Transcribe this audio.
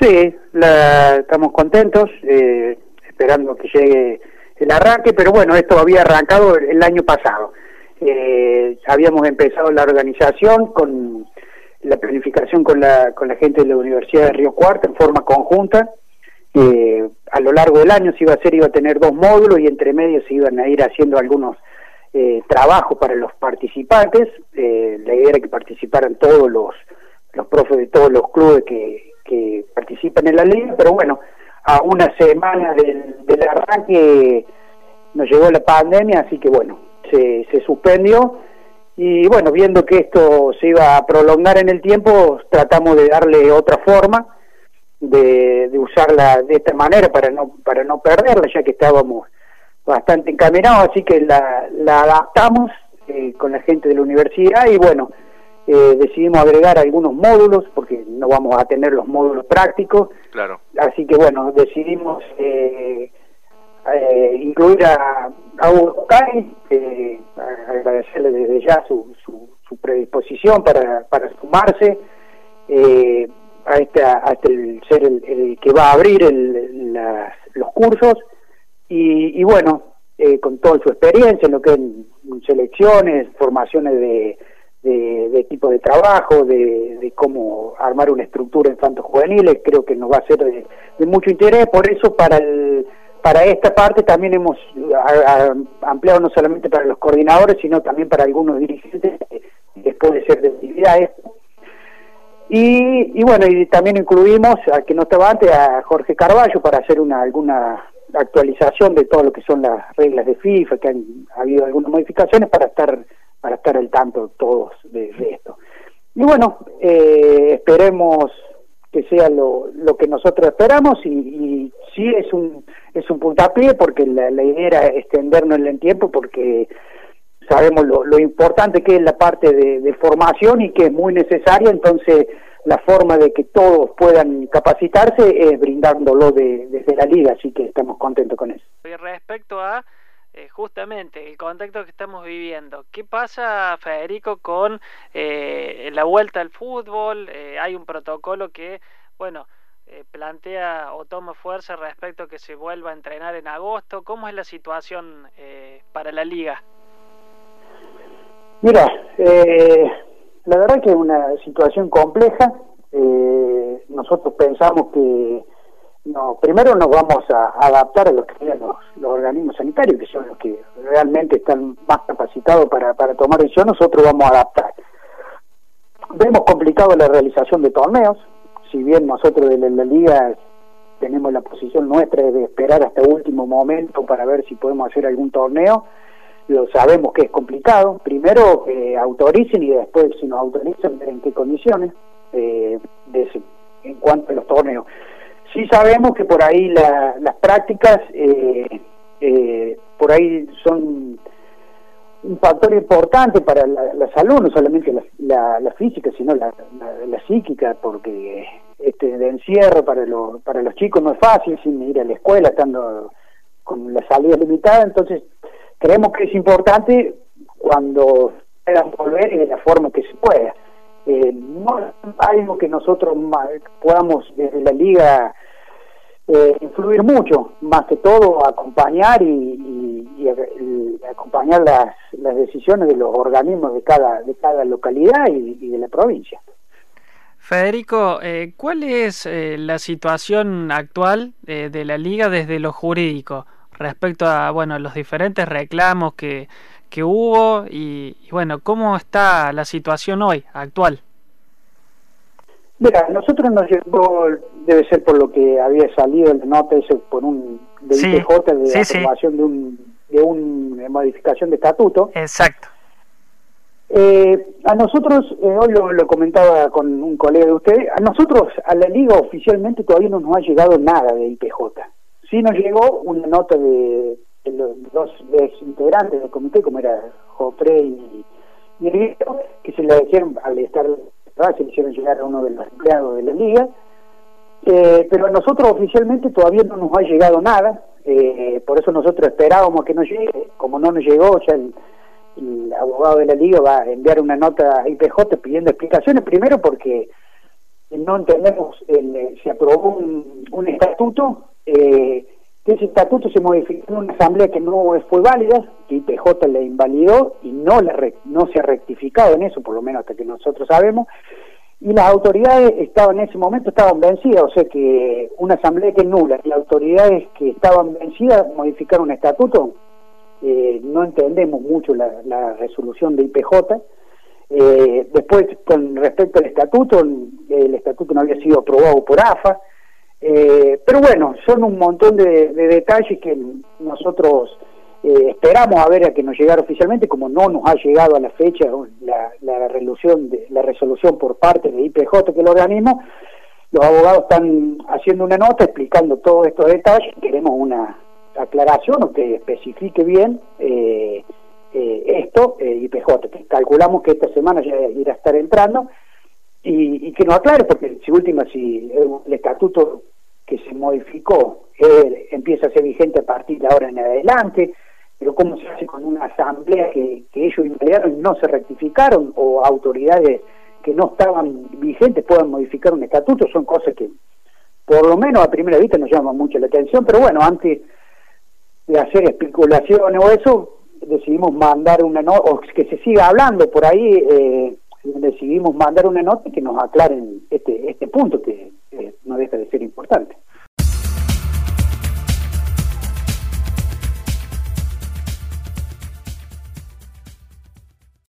Sí, la, estamos contentos, eh, esperando que llegue el arranque, pero bueno, esto había arrancado el año pasado. Eh, habíamos empezado la organización con la planificación con la, con la gente de la Universidad de Río Cuarto en forma conjunta. Eh, a lo largo del año se iba a hacer, iba a tener dos módulos y entre medio se iban a ir haciendo algunos eh, trabajos para los participantes. Eh, la idea era que participaran todos los, los profes de todos los clubes que, que participan en la liga, pero bueno, a una semana del, arranque nos llegó la pandemia, así que bueno, se, se suspendió. Y bueno, viendo que esto se iba a prolongar en el tiempo, tratamos de darle otra forma, de, de usarla de esta manera para no, para no perderla, ya que estábamos bastante encaminados, así que la, la adaptamos eh, con la gente de la universidad y bueno, eh, decidimos agregar algunos módulos, porque no vamos a tener los módulos prácticos, claro. así que bueno, decidimos eh, eh, incluir a, a Hugo eh, agradecerle desde ya su, su, su predisposición para, para sumarse eh, a, este, a este el, ser el, el, que va a abrir el, las, los cursos y, y bueno, eh, con toda su experiencia en lo que es selecciones, formaciones de, de, de equipo de trabajo, de, de, cómo armar una estructura infantos juveniles, creo que nos va a ser de, de mucho interés, por eso para el para esta parte también hemos ampliado no solamente para los coordinadores, sino también para algunos dirigentes, que puede ser de actividades. Y, y, bueno, y también incluimos, a que no estaba antes, a Jorge Carballo para hacer una alguna actualización de todo lo que son las reglas de FIFA, que han ha habido algunas modificaciones para estar estar al tanto todos de, esto. Y bueno, eh, esperemos que sea lo, lo que nosotros esperamos y, y sí es un es un puntapié porque la, idea era extendernos en el tiempo porque sabemos lo, lo importante que es la parte de, de, formación y que es muy necesaria, entonces la forma de que todos puedan capacitarse es brindándolo de, desde la liga, así que estamos contentos con eso. Respecto a eh, justamente el contexto que estamos viviendo, ¿qué pasa, Federico, con eh, la vuelta al fútbol? Eh, hay un protocolo que, bueno, eh, plantea o toma fuerza respecto a que se vuelva a entrenar en agosto. ¿Cómo es la situación eh, para la liga? Mira, la verdad que es una situación compleja. Nosotros pensamos que no, primero nos vamos a adaptar a lo que los, organismos sanitarios, que son los que realmente están más capacitados para, para tomar decisiones, nosotros vamos a adaptar. Vemos complicado la realización de torneos, si bien nosotros de la, liga tenemos la posición nuestra de esperar hasta el último momento para ver si podemos hacer algún torneo, lo sabemos que es complicado. Primero que autoricen y después si nos autorizan en qué condiciones, eh, en cuanto a los torneos. Sí sabemos que por ahí la, las prácticas, eh, eh, por ahí son un factor importante para la, salud, no solamente la, la, física, sino la, psíquica, porque este de encierro para, lo, para los chicos no es fácil sin ir a la escuela, estando con la salida limitada, entonces creemos que es importante cuando puedan volver y de la forma que se pueda. Eh, no algo que nosotros podamos desde la liga eh, influir mucho, más que todo acompañar y, y acompañar las, las, decisiones de los organismos de cada, de cada localidad y, de la provincia. Federico, eh, ¿cuál es eh, la situación actual eh, de la liga desde lo jurídico respecto a bueno los diferentes reclamos que, que hubo y, y bueno cómo está la situación hoy actual? Mira, nosotros nos llegó, debe ser por lo que había salido la nota, eso por un de sí, IPJ de sí, aprobación sí. de un de una modificación de estatuto. Exacto. Eh, a nosotros, eh, hoy lo, lo, comentaba con un colega de usted, a nosotros, a la liga oficialmente todavía no nos ha llegado nada de IPJ. Sí nos llegó una nota de, dos integrantes del comité, como era Jofre y, y el que se le dijeron al estar se le hicieron llegar a uno de los empleados de la liga, eh, pero a nosotros oficialmente todavía no nos ha llegado nada, eh, por eso nosotros esperábamos que nos llegue, como no nos llegó, ya el, el, abogado de la liga va a enviar una nota a IPJ pidiendo explicaciones, primero porque no entendemos, se aprobó un, estatuto, eh, ese estatuto se modificó en una asamblea que no fue válida, que IPJ le invalidó y no, se ha rectificado en eso, por lo menos hasta que nosotros sabemos, y las autoridades estaban en ese momento estaban vencidas, o sea que una asamblea que es nula las autoridades que estaban vencidas modificaron un estatuto, eh, no entendemos mucho la, resolución de IPJ. Eh, después, con respecto al estatuto, el estatuto no había sido aprobado por AFA, eh, pero bueno, son un montón de, detalles que nosotros esperamos a ver a que nos llegara oficialmente, como no nos ha llegado a la fecha la, la, resolución, de, la resolución por parte de IPJ, que lo organismo, los abogados están haciendo una nota explicando todos estos detalles, queremos una aclaración o que especifique bien eh, eh, esto, eh, IPJ, que calculamos que esta semana ya irá a estar entrando y, que nos aclare, porque si última, si el, estatuto que se modificó empieza a ser vigente a partir de ahora en adelante, pero cómo se hace con una asamblea que, ellos invalidaron y no se rectificaron, o autoridades que no estaban vigentes puedan modificar un estatuto, son cosas que por lo menos a primera vista nos llaman mucho la atención, pero bueno, antes de hacer especulaciones o eso, decidimos mandar una nota, o que se siga hablando por ahí, eh, decidimos mandar una nota que nos aclaren este, este punto que eh, no deja de ser importante.